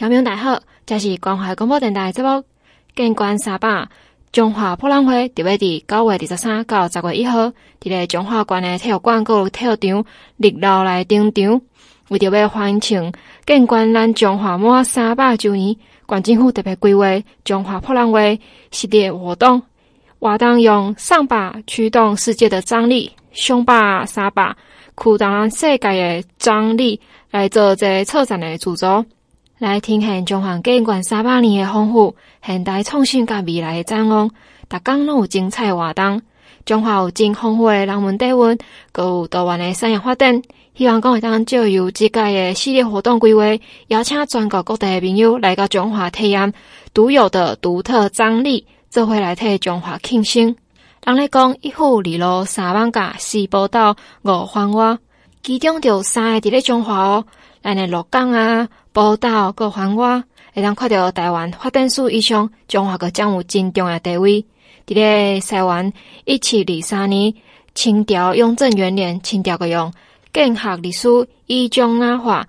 听众大家好，这是关怀广播电台节目。建关三百中华博览会特别伫九月二十三到十月一号，伫个中华馆的体育馆个体育场六楼来登场。为着要欢庆建关咱中华满三百周年，县政府特别规划中华博览会系列活动，活动用上把驱动世界的张力，上把三把驱动世界的张力来做这策展的主轴。来听现中华建关三百年的丰富现代创新甲未来的展望，逐工拢有精彩活动。中华有真丰富的人文底蕴，阁有多元的产业发展。希望讲会当借由这届的系列活动规划，邀请全国各地的朋友来到中华体验独有的独特张力，做伙来替中华庆生。人咧讲一户二路三艋舺，四宝岛五环外，其中就三个伫咧中华哦。咱的鹿港啊，宝岛个番外，会当看到台湾发展史以上，中华个将有真重要地位。伫咧西元一七二三年，清朝雍正元年，清朝个用建学历史以中亚化，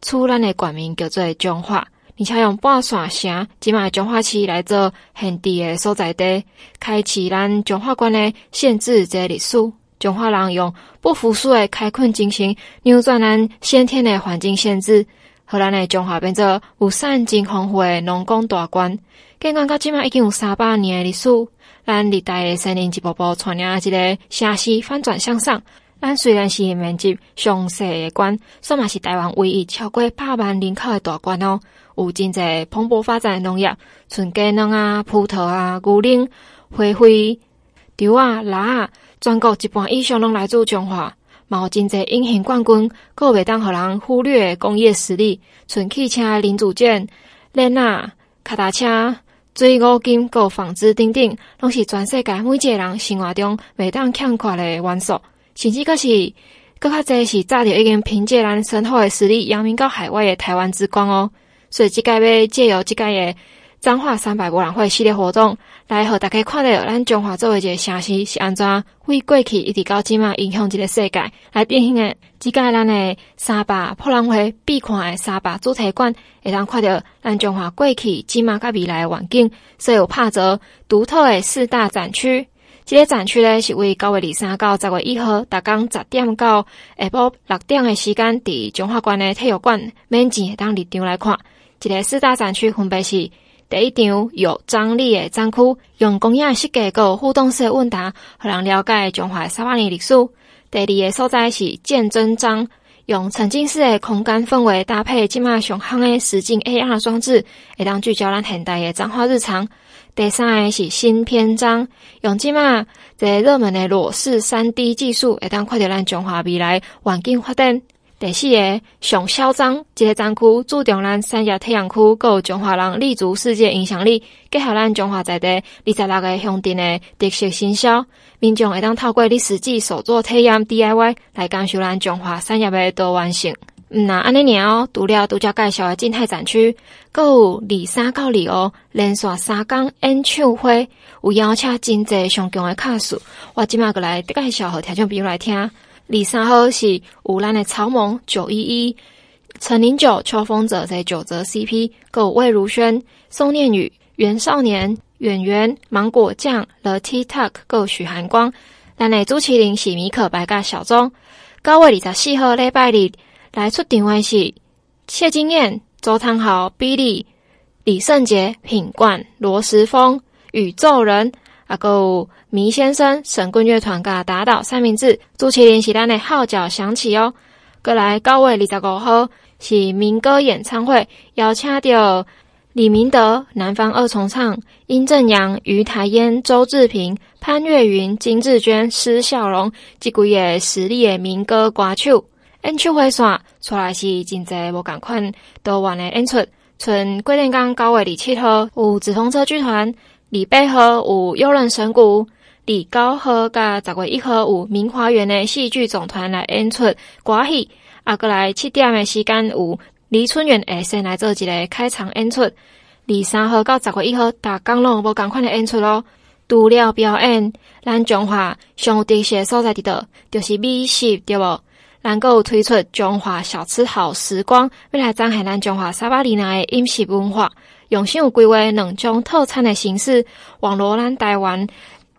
取咱的国名叫做中华，而且用半山城，即卖中华市来做现地的所在地，开启咱中华关的县治这历史。中华人用不服输的开垦精神，扭转咱先天的环境限制，让咱的中华变做有产真丰富的农工大县。建关到今嘛已经有三百年的历史，咱历代的先人一步步传领一个城市翻转向上。咱虽然是面积上小的县，算嘛是台湾唯一超过百万人口的大县哦。有真侪蓬勃发展的农业，像鸡农啊、葡萄啊、牛奶、花卉、稻啊、蜡啊。全国一半以上拢来自中华，嘛有真侪隐形冠军，阁袂当互人忽略工业实力，像汽车零组件、链啊、脚踏车、水五金、阁纺织等等，拢是全世界每一个人生活中袂当欠缺的元素。甚至阁是阁较侪是早就已经凭借咱深厚的实力扬名到海外的台湾之光哦。所以即届要借由即届的彰化三百博览会系列活动，来和大家看到咱中华作为一个城市是安怎为过去一直到今嘛影响这个世界来变形的。即届咱的三百博览会必看的三百主题馆，会当看到咱中华过去、今嘛甲未来的环境，所以有拍着独特的四大展区。这个展区呢是为九月二三到十月一号，逐工十点到下晡六点的时间，伫中华馆的体育馆免钱当入场来看。这个四大展区分别是。第一场有张力的展区，用工业设计个互动式问答，让人了解中华三百年历史。第二个所在是见真章，用沉浸式的空间氛围搭配今麦上夯的实景 AR 装置，会当聚焦咱现代的彰化日常。第三个是新篇章，用今麦这热门的裸视三 D 技术，会当看到咱中华未来环境发展。第四个上嚣张，这个展区注重咱产业体验区，阁有中华人立足世界影响力，结合咱中华在地二十六个乡镇的特色行销，民众会当透过你实际手作体验 DIY 来感受咱中华产业的多元性。嗯，那安尼年哦，除了独家介绍的静态展区，阁有二三到二五连续三天演唱会，有邀请真侪上强的卡司，我今麦过来介绍和听众朋友来听。二三号是乌兰的草蜢九一一、陈零九、秋风者在九泽 CP，有魏如萱、宋念宇、袁少年、演员芒果酱、The TikTok，有许寒光。咱的朱麒麟是米可白甲小钟。九月二十四号礼拜日来出场的是谢金燕、周汤豪、Billy、李圣杰、品冠、罗时丰、宇宙人。阿个迷先生、神棍乐团甲打倒三明治，朱麒麟是咱的号角响起哦。过来九月二十五号是民歌演唱会，邀请到李明德、南方二重唱、殷正阳、于台烟、周志平、潘越云、金志娟、施孝荣，这几个实力的民歌歌手。演唱会线出来是真侪无共款多元的演出，从贵电港九月二七号有紫风车剧团。礼拜号有优人神鼓，礼高号甲十月一号有明华园的戏剧总团来演出歌戏，啊，过来七点的时间有李春元会先来做一个开场演出。二三号到十月一号，大江拢无共款的演出咯。除了表演，咱中华上有特色所在伫倒，就是美食对无？能够推出中华小吃好时光，未来展现咱中华三百年来的饮食文化，用心有规划两种套餐的形式，网罗咱台湾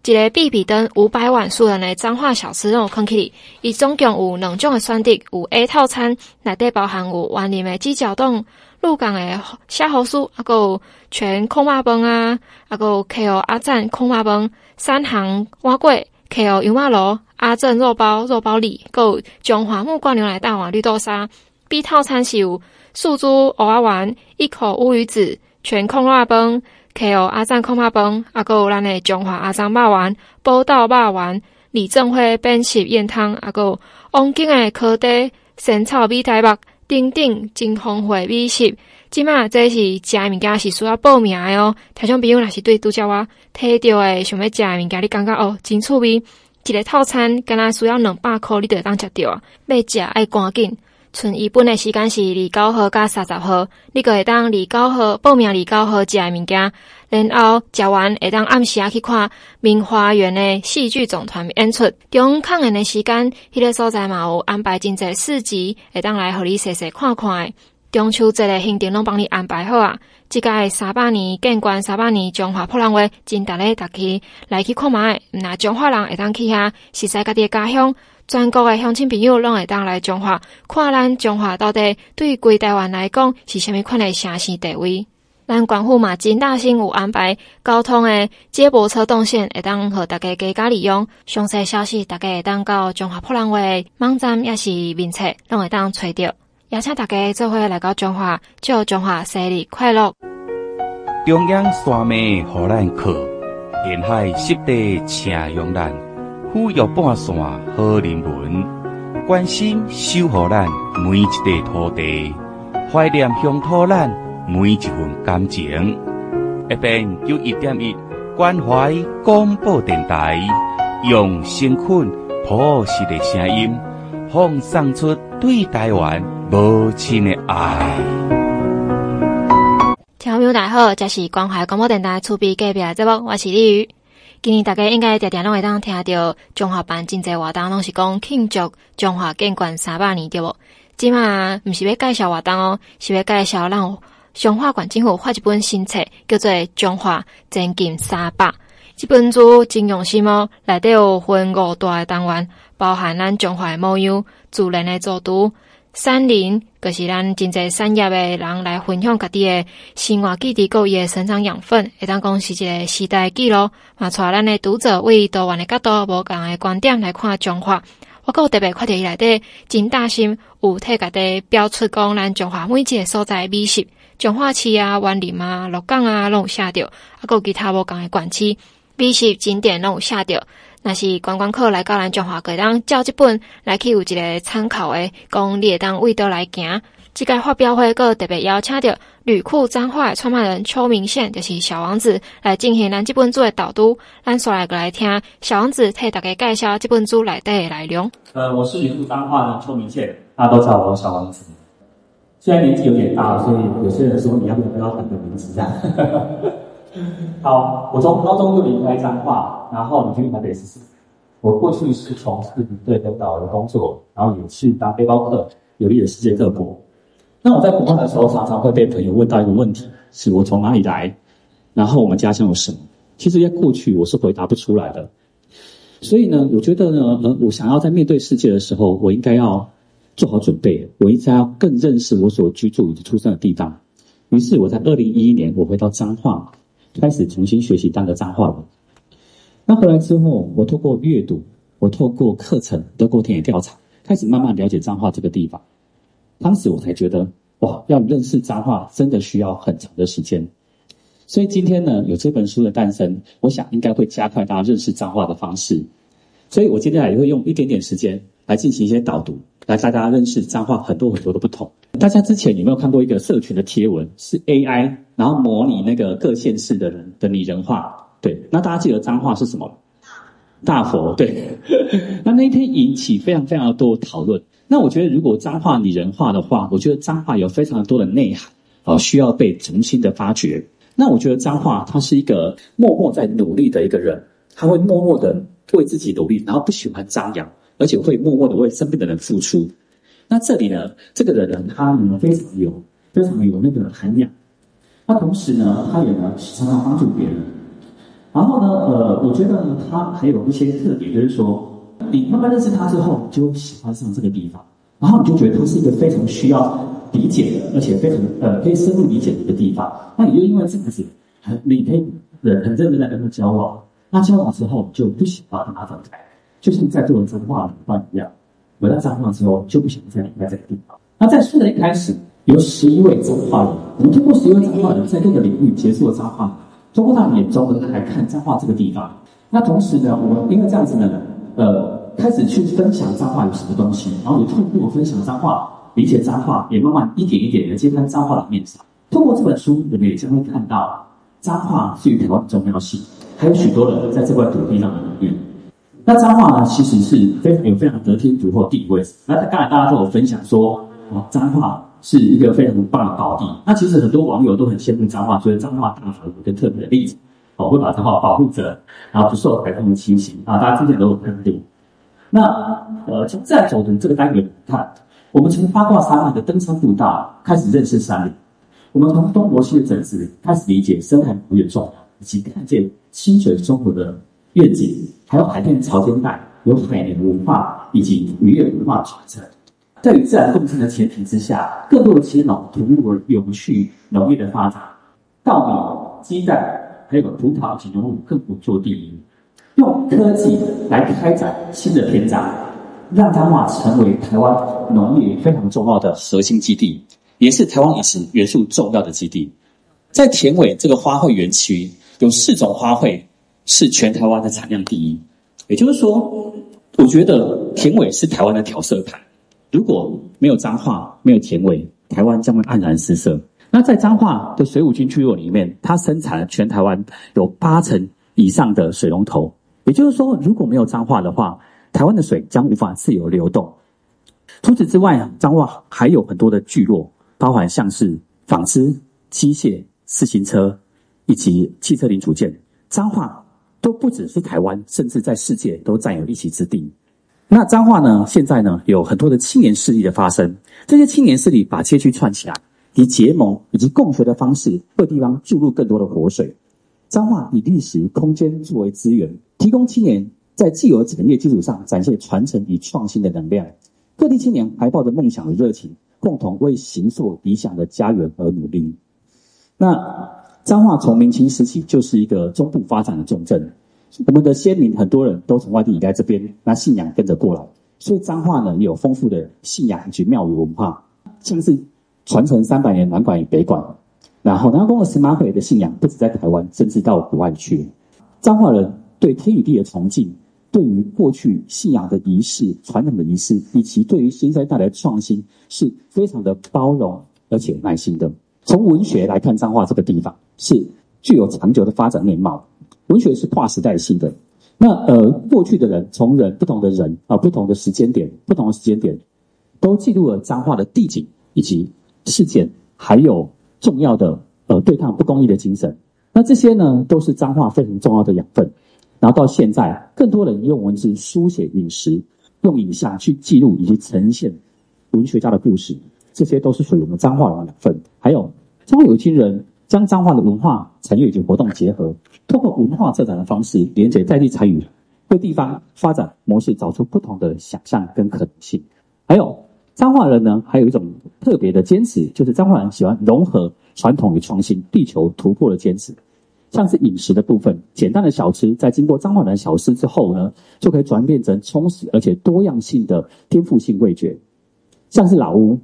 一个比比登五百万数人的彰化小吃拢空起，伊总共有两种的选择，有 A 套餐，内底包含有员林的鸡脚冻、鹿港的虾蚝酥，啊个全空肉饭啊，啊个 KO 阿赞空肉饭、三行碗粿、KO 油麻罗。阿正肉包、肉包里，够中华木瓜牛奶大碗绿豆沙。B 套餐是有素猪蚵仔丸、一口乌鱼子、全控肉饭、KO 阿赞控肉饭，阿够咱的中华阿赞肉丸、宝岛肉丸、李正辉 bench 盐汤，阿够王景的烤地仙草米苔目，等等真丰富美食。即马这是食物件是需要报名的哦。听众朋友若是对拄则我提到的想要食物件，你感觉哦真趣味。一个套餐，敢若需要两百块，你就会当食着啊！要食爱赶紧，剩余本的时间是二九号加三十号，你个会当二九号报名，二九号食的物件，然后食完会当暗时啊去看明花园的戏剧总团演出。中抗演的时间，迄、个所在嘛有安排真济市集，会当来互你细细看看的。中秋节的行程拢帮你安排好啊！即个三百年建关，三百年中华普兰话，真值得大家来去看觅。那中华人会当去遐，实在家己的家乡，全国的乡亲朋友拢会当来中华看咱中华到底对规台湾来讲是虾米款的城市地位。咱官府嘛真大心有安排交通的接驳车动线，会当和大家加加利用。详细消息大家会当到中华普兰话网站，也是面册，拢会当找到。也请大家做伙来到中华，祝中华生日快乐！中央山脉互咱靠，沿海湿地请用咱，富裕半山好人文，关心守护咱每一块土地，怀念乡土咱每一份感情。一边有一点一关怀广播电台，用诚恳朴实的声音，放送出对台湾。母亲的爱。听众朋友大家好，这是关怀广播电台厝边隔壁的节目，我是李宇。今年大家应该常常拢会当听到中华班真侪活动，拢是讲庆祝中华建馆三百年，对无？今嘛毋是要介绍活动哦，是要介绍让彰化县政府发一本新册，叫做《中华前进三百》。这本书真用心哦，内底有分五大的单元，包含咱中华的模样、自然的走读。山林，就是咱真济产业的人来分享家己的生活记忆，各伊诶生长养分，会当讲是一个时代记录。嘛，带咱的读者为多元的角度、无共的观点来看中华。我阁有特别看到伊内底真大心，有替家己标出讲咱中华每一个所在的美食，中华市啊、园林啊、鹿港啊，拢有写着，啊，阁有其他无共的县市美食景点拢有写着。那是观光客来到咱中华，可以当照这本来去有一个参考诶，讲你会当为倒来行。这个发表会阁特别邀请到旅库彰化创办人邱明宪，就是小王子来进行咱这本书的导读。咱先来个来听小王子替大家介绍这本书内底的内容。呃，我是旅库彰化的邱明宪，大家都叫我小王子。虽然年纪有点大了，所以有些人说你要不要换个名字这样。好，我从高中就离开彰化，然后你去台北试试。我过去是从事领队领导的工作，然后也去当背包客，游历了世界各国。那我在国外的时候，常常会被朋友问到一个问题：是我从哪里来？然后我们家乡有什么？其实，在过去我是回答不出来的。所以呢，我觉得呢，我想要在面对世界的时候，我应该要做好准备，我应该要更认识我所居住以及出生的地方。于是，我在二零一一年，我回到彰化。开始重新学习当个彰化人。那回来之后，我透过阅读，我透过课程，透过田野调查，开始慢慢了解彰化这个地方。当时我才觉得，哇，要认识彰化真的需要很长的时间。所以今天呢，有这本书的诞生，我想应该会加快大家认识彰化的方式。所以我接下来也会用一点点时间来进行一些导读，来带大家认识彰化很多很多的不同。大家之前有没有看过一个社群的贴文？是 AI，然后模拟那个各县市的人的拟人化。对，那大家记得脏话是什么？大佛。对，那那一天引起非常非常多讨论。那我觉得，如果脏话拟人化的话，我觉得脏话有非常多的内涵，哦，需要被重新的发掘。那我觉得脏话他是一个默默在努力的一个人，他会默默的为自己努力，然后不喜欢张扬，而且会默默的为身边的人付出。那这里呢，这个人呢，他呢非常有非常有那个涵养。那同时呢，他也呢常常帮助别人。然后呢，呃，我觉得呢，他还有一些特点，就是说，你慢慢认识他之后，你就喜欢上这个地方，然后你就觉得他是一个非常需要理解的，而且非常呃可以深入理解的一个地方。那你就因为这样子，很你可以很认真的跟他交往。那交往之后就不喜欢跟他分开，就像在座的彰化的伙伴一样，回到彰化之后就不想再离开这个地方。那在书的一开始。有十一位彰化人，我们通过十一位彰化人在各个领域结束了彰化，通过他们眼中的来看彰化这个地方。那同时呢，我们因为这样子呢，呃，开始去分享彰化有什么东西，然后也透过分享彰化，理解彰化，也慢慢一点一点的揭开彰化的面纱。通过这本书，我们也将会看到彰化对于台湾的重要性，还有许多人在这块土地上的努力。那彰化呢，其实是非常有非常得天独厚的地位。那刚才大家都有分享说，啊，彰化。是一个非常棒的宝地。那其实很多网友都很羡慕彰化，所以彰化大佛有一个特别的例子，哦，会把彰化保护着，然后不受台风的侵袭啊。大家之前都有看到。那呃，从自然走的这个单元来看，我们从八卦山脉的登山步道开始认识山林，我们从东伯溪的整治开始理解生态保育重要，以及看见清水生活的愿景，还有海边潮间带有海绵文化以及渔业文化传承。在与自然共生的前提之下，更多的青农投入了永续农业的发展，稻米、鸡蛋，还有葡萄及农物更不做第一，用科技来开展新的篇章，让彰化成为台湾农业非常重要的核心基地，也是台湾饮食元素重要的基地。在田尾这个花卉园区，有四种花卉是全台湾的产量第一，也就是说，我觉得田尾是台湾的调色盘。如果没有彰化，没有田尾，台湾将会黯然失色。那在彰化的水五军聚落里面，它生产了全台湾有八成以上的水龙头。也就是说，如果没有彰化的话，台湾的水将无法自由流动。除此之外，彰化还有很多的聚落，包含像是纺织、机械、自行车以及汽车零组件，彰化都不只是台湾，甚至在世界都占有一席之地。那彰化呢？现在呢，有很多的青年势力的发生。这些青年势力把街区串起来，以结盟以及共学的方式，为地方注入更多的活水。彰化以历史空间作为资源，提供青年在既有产业基础上展现传承与创新的能量。各地青年还抱着梦想与热情，共同为形塑理想的家园而努力。那彰化从明清时期就是一个中部发展的重镇。我们的先民很多人都从外地移来这边，那信仰跟着过来，所以彰化呢有丰富的信仰以及庙宇文化，像是传承三百年南管与北管。然后南宫的司马回的信仰不止在台湾，甚至到国外去。彰化人对天与地的崇敬，对于过去信仰的仪式、传统的仪式，以及对于新生代的创新，是非常的包容而且耐心的。从文学来看，彰化这个地方是具有长久的发展面貌。文学是跨时代性的，那呃，过去的人，从人不同的人啊、呃，不同的时间点，不同的时间点，都记录了脏话的地景以及事件，还有重要的呃对抗不公义的精神。那这些呢，都是脏话非常重要的养分。然后到现在，更多人用文字书写饮食，用影像去记录以及呈现文学家的故事，这些都是属于我们脏话的养分。还有脏话有情人。将脏话的文化产业以及活动结合，通过文化策展的方式连接在地参与，为地方发展模式找出不同的想象跟可能性。还有彰化人呢，还有一种特别的坚持，就是彰化人喜欢融合传统与创新、地球突破的坚持。像是饮食的部分，简单的小吃在经过彰化人小吃之后呢，就可以转变成充实而且多样性的颠覆性味觉。像是老屋，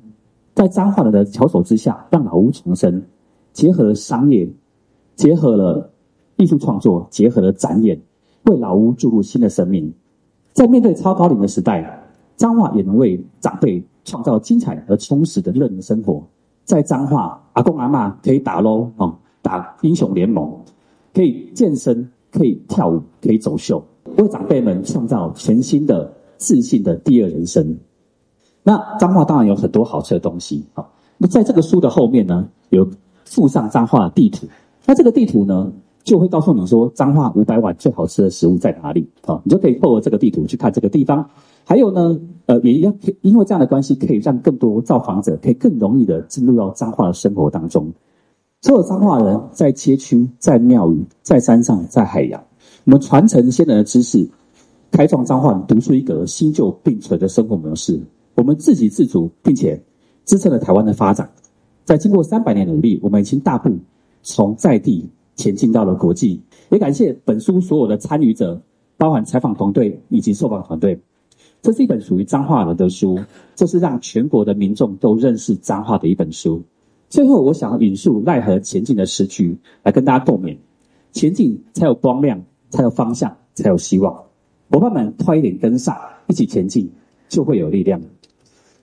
在彰化人的巧手之下，让老屋重生。结合商业，结合了艺术创作，结合了展演，为老屋注入新的生命。在面对超高龄的时代，彰化也能为长辈创造精彩而充实的乐龄生活。在彰化，阿公阿嬷可以打撸哦，打英雄联盟，可以健身，可以跳舞，可以走秀，为长辈们创造全新的自信的第二人生。那彰化当然有很多好吃的东西啊。那在这个书的后面呢，有。附上彰化的地图，那这个地图呢，就会告诉你说彰化五百碗最好吃的食物在哪里啊？你就可以透过这个地图去看这个地方还有呢，呃，也要因为这样的关系，可以让更多造访者可以更容易的进入到彰化的生活当中。所有彰化人在街区、在庙宇、在山上、在海洋，我们传承先人的知识，开创彰化独树一格、新旧并存的生活模式。我们自给自足，并且支撑了台湾的发展。在经过三百年努力，我们已经大步从在地前进到了国际。也感谢本书所有的参与者，包含采访团队以及受访团队。这是一本属于彰化人的书，这是让全国的民众都认识彰化的一本书。最后，我想要引述赖和前进的诗句来跟大家共勉：前进才有光亮，才有方向，才有希望。伙伴们，快一点跟上，一起前进，就会有力量。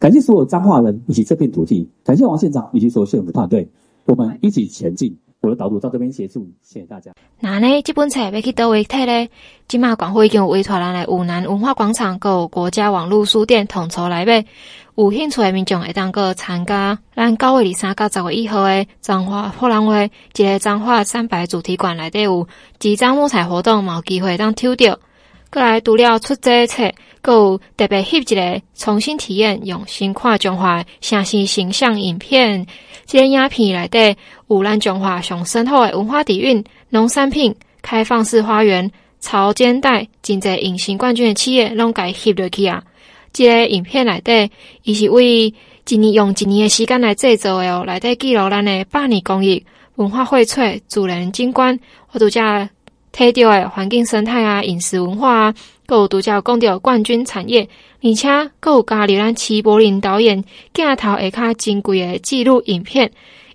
感谢所有彰化人以及这片土地，感谢王县长以及所有县府团队，我们一起前进。我的导读到这边结束，谢谢大家。那呢，这本册要去到位睇呢？今麦管会已经有委托人来武南文化广场，还有国家网络书店统筹来买。有兴趣的民众会当个参加咱九月二三到十月一号的彰化博览会，一个彰化三百主题馆内底有几张木材活动，有机会当抽到。过来读了出这册，阁有特别翕一个重新体验用心看中华城市形象影片。这个影片内底有咱中华上深厚的文化底蕴、农产品、开放式花园、潮间带，真侪隐形冠军的企业拢该翕落去啊！这个影片内底，伊是为一年用一年的时间来制作的哦，内底记录咱的百年工艺、文化荟萃、自然景观，我独家提到诶环境生态啊、饮食文化啊，阁有独家讲到冠军产业，而且阁有加入咱齐柏林导演镜头下较珍贵诶纪录影片，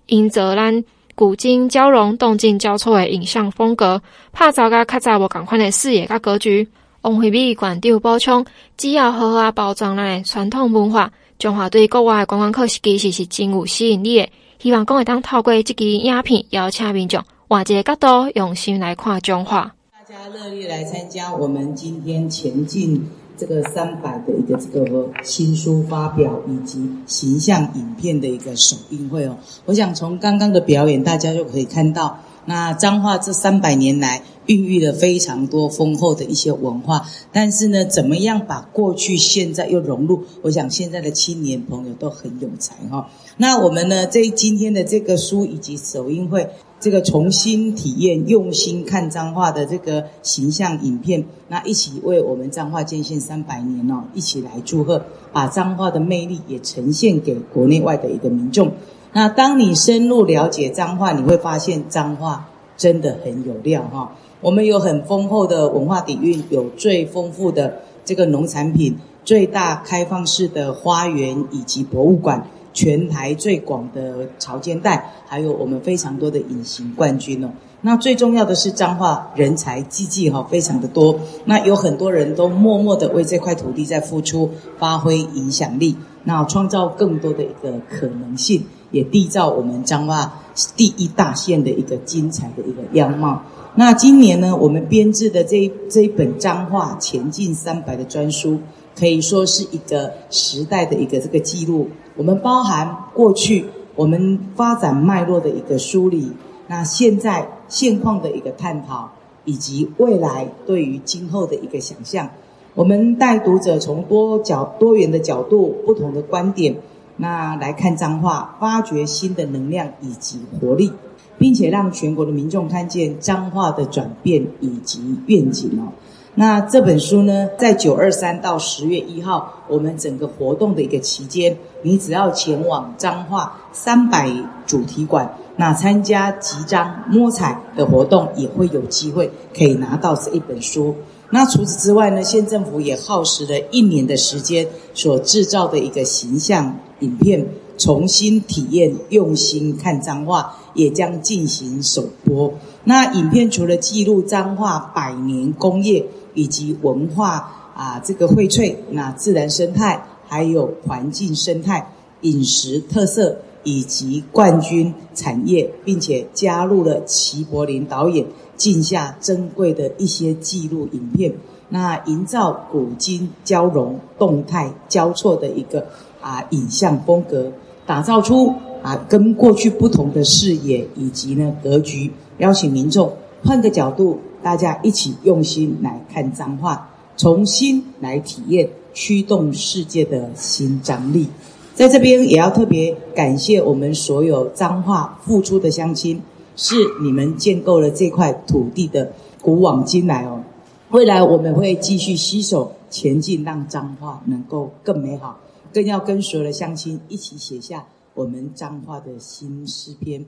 营造咱古今交融、动静交错诶影像风格，拍照甲较早无共款诶视野甲格局。王惠美馆长补充，只要好好包装咱诶传统文化，中华对国外诶观光客其实是真有吸引力诶。希望讲会当透过这支影片，邀请民众换一个角度用心来看彰化。大家热烈来参加我们今天前进这个三百的一个这个新书发表以及形象影片的一个首映会哦。我想从刚刚的表演，大家就可以看到。那彰化这三百年来孕育了非常多丰厚的一些文化，但是呢，怎么样把过去、现在又融入？我想现在的青年朋友都很有才哈。那我们呢，在今天的这个书以及首映会，这个重新体验、用心看彰化的这个形象影片，那一起为我们彰化建县三百年哦，一起来祝贺，把彰化的魅力也呈现给国内外的一个民众。那当你深入了解彰化，你会发现彰化真的很有料哈。我们有很丰厚的文化底蕴，有最丰富的这个农产品，最大开放式的花园以及博物馆，全台最广的潮间带，还有我们非常多的隐形冠军哦。那最重要的是彰化人才济济哈，非常的多。那有很多人都默默的为这块土地在付出，发挥影响力，那创造更多的一个可能性。也缔造我们彰化第一大县的一个精彩的一个样貌。那今年呢，我们编制的这一这一本彰化前进三百的专书，可以说是一个时代的一个这个记录。我们包含过去我们发展脉络的一个梳理，那现在现况的一个探讨，以及未来对于今后的一个想象。我们带读者从多角多元的角度、不同的观点。那来看彰化，发掘新的能量以及活力，并且让全国的民众看见彰化的转变以及愿景哦。那这本书呢，在九二三到十月一号，我们整个活动的一个期间，你只要前往彰化三百主题馆，那参加集章摸彩的活动，也会有机会可以拿到这一本书。那除此之外呢，县政府也耗时了一年的时间所制造的一个形象影片，重新体验用心看彰化，也将进行首播。那影片除了记录彰化百年工业以及文化啊这个荟萃，那自然生态，还有环境生态、饮食特色以及冠军产业，并且加入了齐柏林导演。镜下珍贵的一些记录影片，那营造古今交融、动态交错的一个啊影像风格，打造出啊跟过去不同的视野以及呢格局，邀请民众换个角度，大家一起用心来看彰化，重新来体验驱动世界的新张力。在这边也要特别感谢我们所有彰化付出的乡亲，是你们建构了这块土地的古往今来哦。未来我们会继续携手前进，让彰化能够更美好，更要跟所有的乡亲一起写下我们彰化的新诗篇。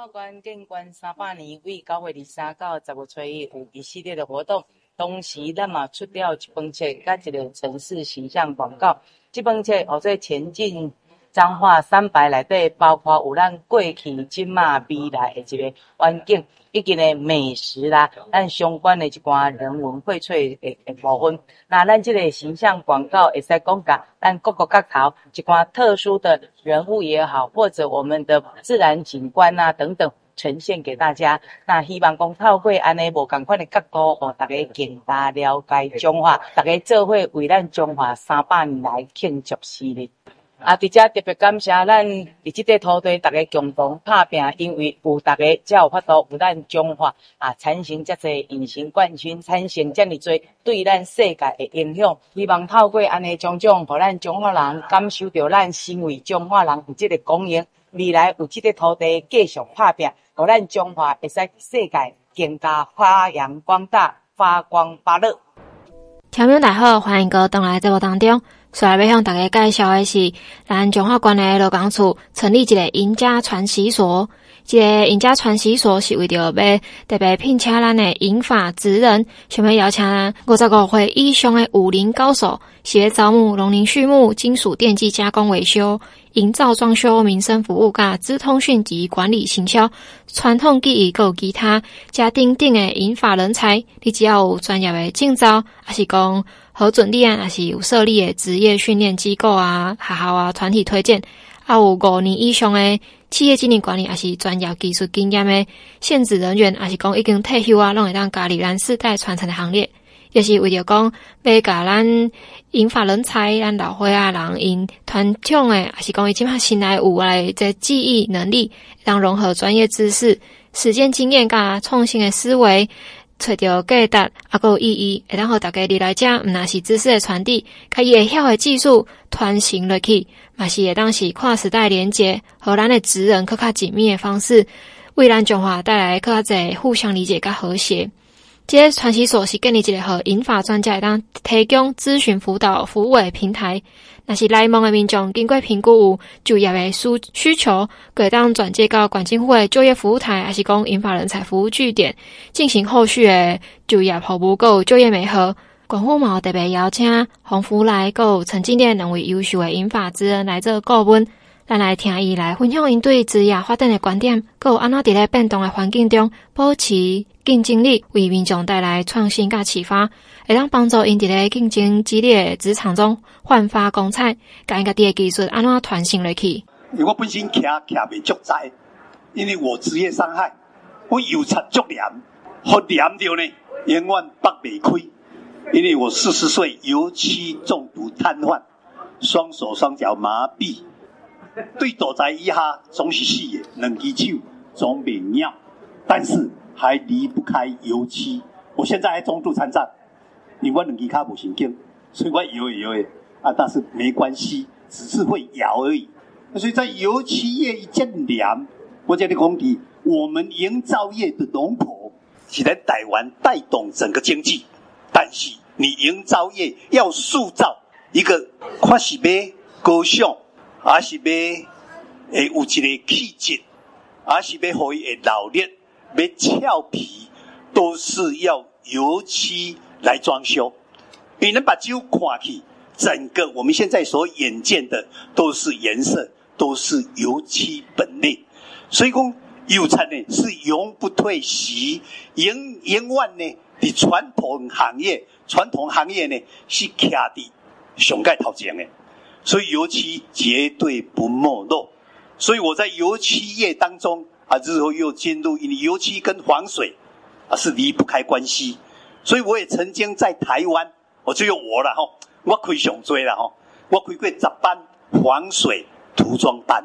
中华关建关三百年，为九月二十三到十月初一有一系列的活动，同时咱嘛出了一本册，甲一个城市形象广告。这本册哦，在前进彰化三百内底，包括有咱过去、今嘛、未来的一个环境，以及呢美食啦，咱相关的一寡人文荟萃的的部分。那咱这个形象广告会使讲甲咱各个角头一寡特殊的人物也好，或者我们的自然景观啊等等，呈现给大家。那希望讲透过安尼无共款的角度，让大家更加了解中华，大家做伙为咱中华三百年来庆祝生日。啊！伫遮特别感谢咱伫即块土地，大家共同打拼，因为有大家才有法度，有咱中华啊，产生遮侪隐形冠军，产生遮尔多对咱世界的影响。希望透过安尼种种，互咱中华人感受到咱身为中华人有即个光荣。未来有即个土地继续打拼，互咱中华会使世界更加发扬光大，发光发热。听众大好，欢迎各位登来节目当中。所来要向大家介绍的是，咱中华关的劳工处成立一个赢家传习所。这个赢家传习所是为着要特别聘请咱的银发职人，想要邀请咱五十五岁以上的武林高手，是要招募农林畜牧、金属电机加工维修、营造装修、民生服务、甲资通讯及管理行销、传统技艺、各其他加等等的银发人才。你只要有专业的证照，还是讲核准立案，还是有设立的职业训练机构啊、学校啊、团体推荐，还有五年以上的企业经营管理，还是专业技术经验的限制人员，还是讲已经退休啊，拢会当加入咱世代传承的行列。也是为着讲要甲咱引发人才、咱老岁仔人因传统诶，还是讲伊即马新来有诶这记忆能力，当融合专业知识、实践经验甲创新诶思维，找到价值啊，搁有意义，会当互大家入来遮，毋若是知识诶传递，甲伊会晓诶技术传承落去，嘛是会当是跨时代连接，和咱诶职人更较紧密诶方式，为咱中华带来更加侪互相理解甲和谐。这个传习所是建立一个和银发专家会当提供咨询辅导服务的平台。若是来蒙的民众经过评估有就业的需需求，可当转接到管金会就业服务台，还是讲引发人才服务据点进行后续的就业服务，够就业媒合。管护毛特别邀请洪福来够陈经典两位优秀的引发之人来做顾问。咱来听伊来分享因对职业发展的观点，阁有安怎伫咧变动的环境中保持竞争力，为民众带来创新甲启发，会当帮助因伫咧竞争激烈的职场中焕发光彩，甲因家己的技术安怎传承落去。因为我本身徛徛袂足在，因为我职业伤害，我右擦足黏，好黏着呢，永远擘袂开。因为我四十岁油漆中毒瘫痪，双手双脚麻痹。对躲在一下总是死的，两只手总袂拗，但是还离不开油漆。我现在还中度残障，因为我两只脚不行走，所以我摇一摇的啊，但是没关系，只是会摇而已。所以在油漆业一见凉，我这里讲的，我们营造业的龙头，是在台湾带动整个经济，但是你营造业要塑造一个看是要高尚。还是要诶有一个气质，还是要互伊会老练，要俏皮，都是要油漆来装修。你能把酒看去，整个我们现在所眼见的都是颜色，都是油漆本类。所以讲油漆呢是永不退席，永永远呢，的传统行业，传统行业呢是徛伫上盖头前的。所以油漆绝对不没落，所以我在油漆业当中啊，日后又进入，因为油漆跟防水啊是离不开关系，所以我也曾经在台湾，我就有我了哈，我开上多了哈，我开过十班防水涂装班，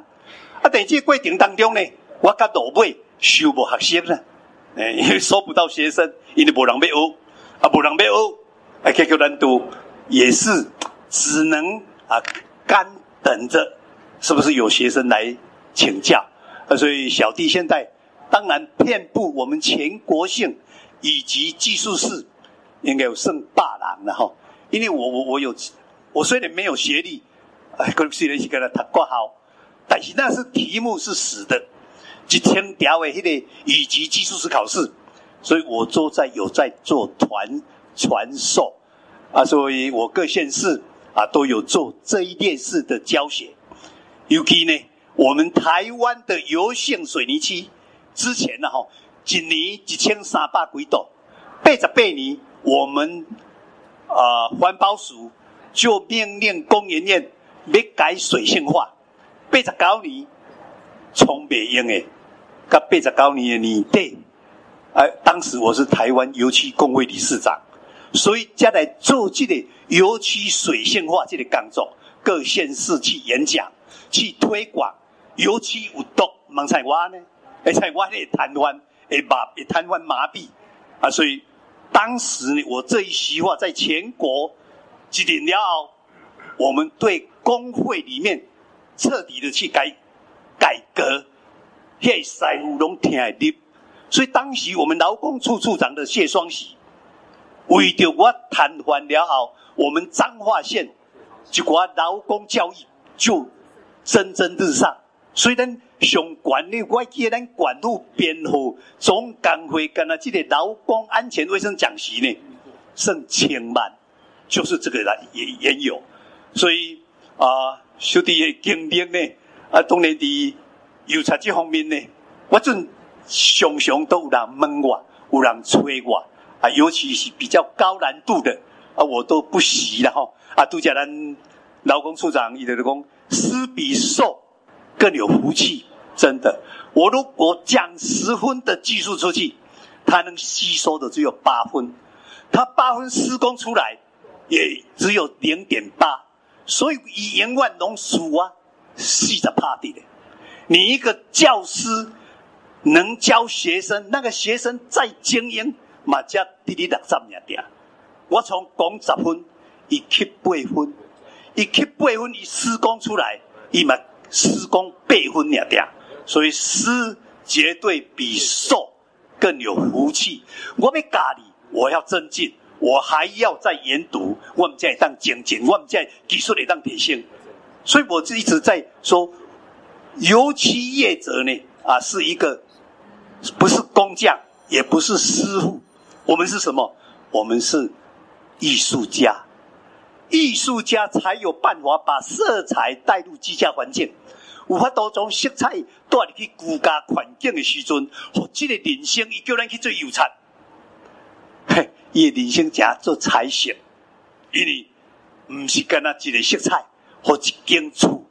啊，在这个过程当中呢，我甲老尾收无学生呢，诶，因为收不到学生，因为无人要学，啊，无人要学，啊，结果难度也是。只能啊干等着，是不是有学生来请教？啊，所以小弟现在当然遍布我们全国性以及技术室，应该有剩八人了哈。因为我我我有，我虽然没有学历，哎，可虽然是跟他读挂号，但是那是题目是死的，一千条的那个以及技术室考试，所以我都在有在做传传授啊，所以我各县市啊都有做这一列式的教学，尤其呢，我们台湾的油性水泥区之前呢吼，一年一千三百几栋，八十八年我们。啊、环保署就命令工研院要改水性化，八十九年从北用的，到八十九年的年底，哎、当时我是台湾油漆工会理事长，所以才来做这个油漆水性化这个工作，各县市去演讲，去推广尤其有毒，盲菜蛙呢，会菜蛙会瘫痪，会麻会瘫痪麻痹啊，所以。当时呢，我这一席话在全国几点了，我们对工会里面彻底的去改改革，谢师傅拢听得入。所以当时我们劳工处处长的谢双喜，为着我瘫痪了后，我们彰化县一寡劳工教育就蒸蒸日上。所以，咱上管理，我记得咱管路编号总工会跟啊，这个劳工安全卫生讲习呢，剩千万，就是这个来也也有，所以啊，小弟的经历呢，啊，当然的油漆这方面呢，我阵常常都有人问我，有人催我，啊，尤其是比较高难度的，啊，我都不习了哈，啊，都叫咱劳工处长伊在讲，施比受更有福气。真的，我如果讲十分的技术出去，他能吸收的只有八分，他八分施工出来也只有零点八，所以以永远拢输啊，死在趴地的。你一个教师能教学生，那个学生再精英，嘛加滴滴答答呀点。我从讲十分，一七八分，一七八分一施工出来，伊嘛施工八分呀点。所以施绝对比受更有福气。我要教你，我要增进，我还要再研读，我们再当精进，我们再技术来当提升。所以我就一直在说，油漆业者呢，啊，是一个不是工匠，也不是师傅，我们是什么？我们是艺术家。艺术家才有办法把色彩带入居家环境。有法多种色彩带入去居家环境的时阵，或这个人生伊叫咱去做油漆，嘿，伊的人生加做彩色，因为毋是干那一个色彩或一间厝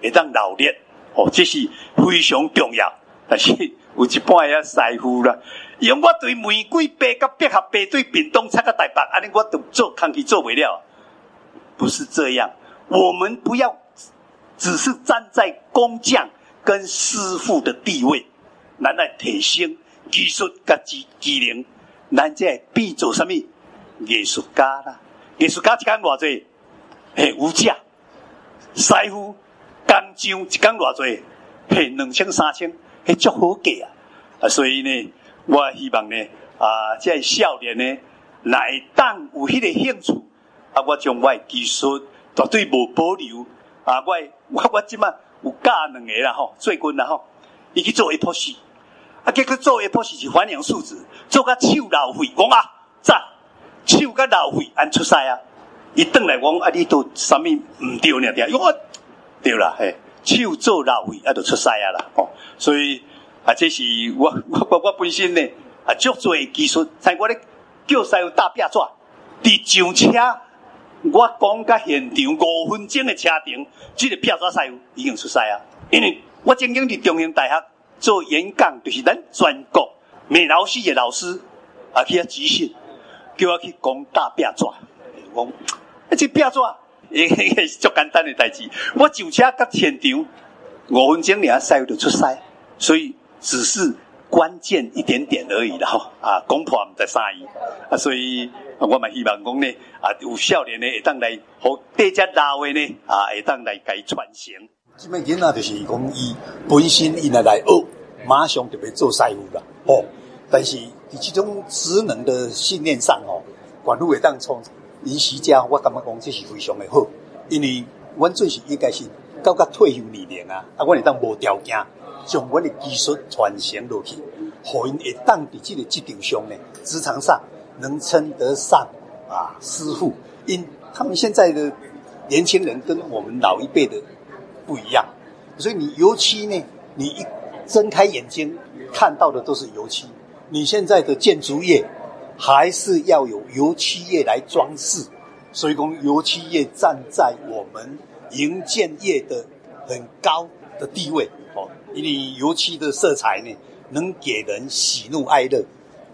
会当老练，哦，这是非常重要。但是有一半也师傅啦，因为我对玫瑰白甲百合白对屏东差个台北，安尼我都做空气做不了，不是这样，我们不要。只是站在工匠跟师傅的地位，咱来提升技术甲技技能，咱这变做什么艺术家啦？艺术家一工偌济，嘿无价。师傅工匠一工偌济，嘿两千三千，嘿足好价啊！啊，所以呢，我希望呢，啊，这少年呢，来当有迄个兴趣，啊，我将我的技术绝对无保留。啊！我我我即卖有教两个啦吼，最近啦吼，伊去做一波戏，啊，结果做一波戏是反阳树脂，做甲手老废，讲啊，赞，手甲老废，安出师啊！伊转来讲啊，你都啥物毋对呢？点？哟，对啦，嘿，手做老废，啊，就出师啊啦，吼，所以啊，这是我我我我本身呢，啊，足做技术，在我咧叫师傅搭壁纸，伫上车。我讲到现场五分钟的车程，这个票抓师傅已经出师啊！因为我曾经伫中央大学做演讲，就是咱全国美劳系的老师啊，去遐集训，叫我去讲大壁纸。我讲，啊，这壁纸也也是足简单的代志。我上车到现场五分钟，尔师傅就出师，所以只是关键一点点而已啦，吼啊，讲破唔在啥意啊，所以我嘛希望讲呢，啊，有少年呢会当来，和大家老的呢，啊，会当来改传承。这边囡仔就是讲伊本身伊来来学，马上就要做师傅啦，哦，但是伫这种职能的训练上，哦，管路会当从临时家，我感觉讲这是非常的好，因为阮做是应该是到甲退休年龄啊，啊，我会当无条件。将我的技术传承落去，互因会当伫这个职场上呢，职场上能称得上啊师傅。因他们现在的年轻人跟我们老一辈的不一样，所以你油漆呢，你一睁开眼睛看到的都是油漆。你现在的建筑业还是要有油漆业来装饰，所以讲油漆业站在我们营建业的很高的地位。因为油漆的色彩呢，能给人喜怒哀乐，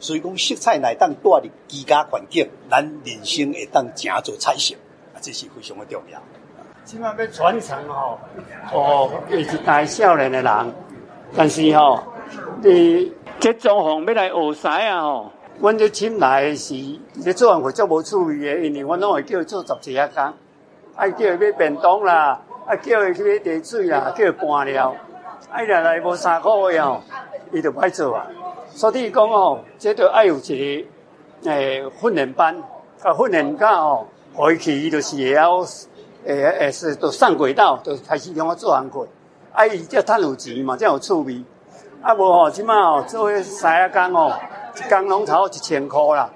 所以讲色彩来当带入居家环境，咱人生会当正做彩色，啊，这是非常的重要。即马要传承吼，哦，也是一代少年的人，但是吼、哦，你这装潢要来学师啊吼，阮就请来是，你做完会做无趣味的，因为阮拢会叫做十几啊工，爱叫伊买便当啦，爱叫伊去买茶水啦，叫伊搬料。哎呀，来无三个月哦，伊就歹做啊。所以讲哦，这就爱有一个诶训练班，甲训练家哦，回去伊就是会晓诶诶是都上轨道，就开始用我做工课。啊，伊才趁有钱嘛，才有趣味。啊无吼，即马哦做迄三下工哦，一工拢超一千块啦。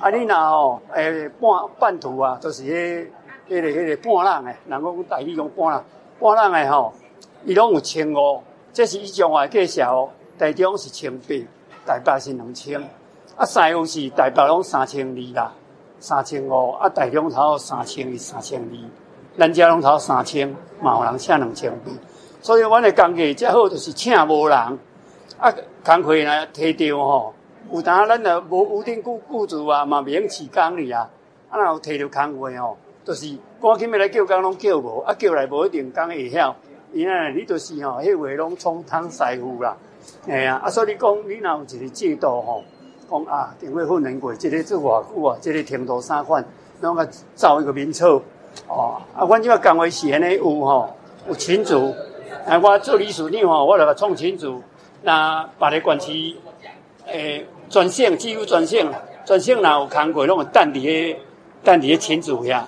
啊，你若吼诶半半途啊，就是迄迄个迄个半人诶，人讲台语讲半人，半人诶吼，伊拢有千五。这是一种话介绍，台中是千八，台北是两千，啊，师傅是台北拢三千二啦，三千五，啊，台中头三千二，三千二，咱家拢头三千，嘛有人请两千八，所以阮的工艺最好就是请无人，啊，工课呢提着吼，有当咱若无有定雇雇主啊，嘛免起工哩啊，啊，若有提着工课吼，就是赶紧要来叫工拢叫无，啊，叫来无一定工会晓。因为你就是吼，迄位拢充当师傅啦，哎呀，啊，所以你讲你若有一个制度吼，讲啊，定会训练过，这个做偌久啊，这个程度三款，拢个造一个名册，哦，啊，阮即个工会是安尼有吼，有群组，啊，我做理事长吼，我着个创群组，那别个县市诶专线，几乎专线，专线若有工过，拢会等伫个等伫个群组遐，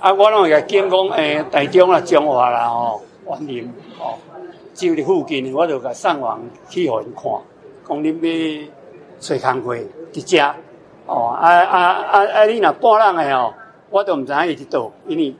啊，我拢会甲讲讲诶，台中啦、中华啦，吼。员林哦，就伫附近，我就甲上网去互因看，讲恁要找工课伫遮哦，啊啊啊啊！你若半人诶哦，我都毋知影伊伫倒，因为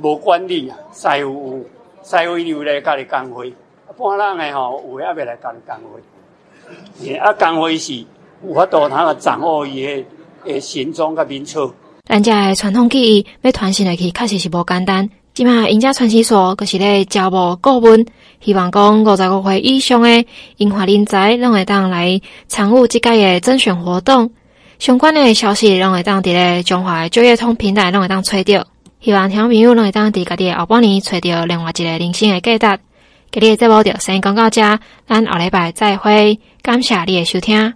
无管理啊，师傅有，师傅伊有来教你工课，半人诶吼，有诶也未来教你工会，啊，工会是有法度通个掌握伊诶诶行踪甲名册。咱遮诶传统技艺要传承落去，确实是无简单。即马印家传习所阁是咧招募顾问，希望讲五十五岁以上诶银发人才，拢会当来参与即届诶甄选活动。相关诶消息，拢会当伫咧中华就业通平台，拢会当找到。希望听众朋友拢会当伫家己诶后半年找到另外一个人生诶价值。今日节目就先讲到这，咱后礼拜再会，感谢你诶收听。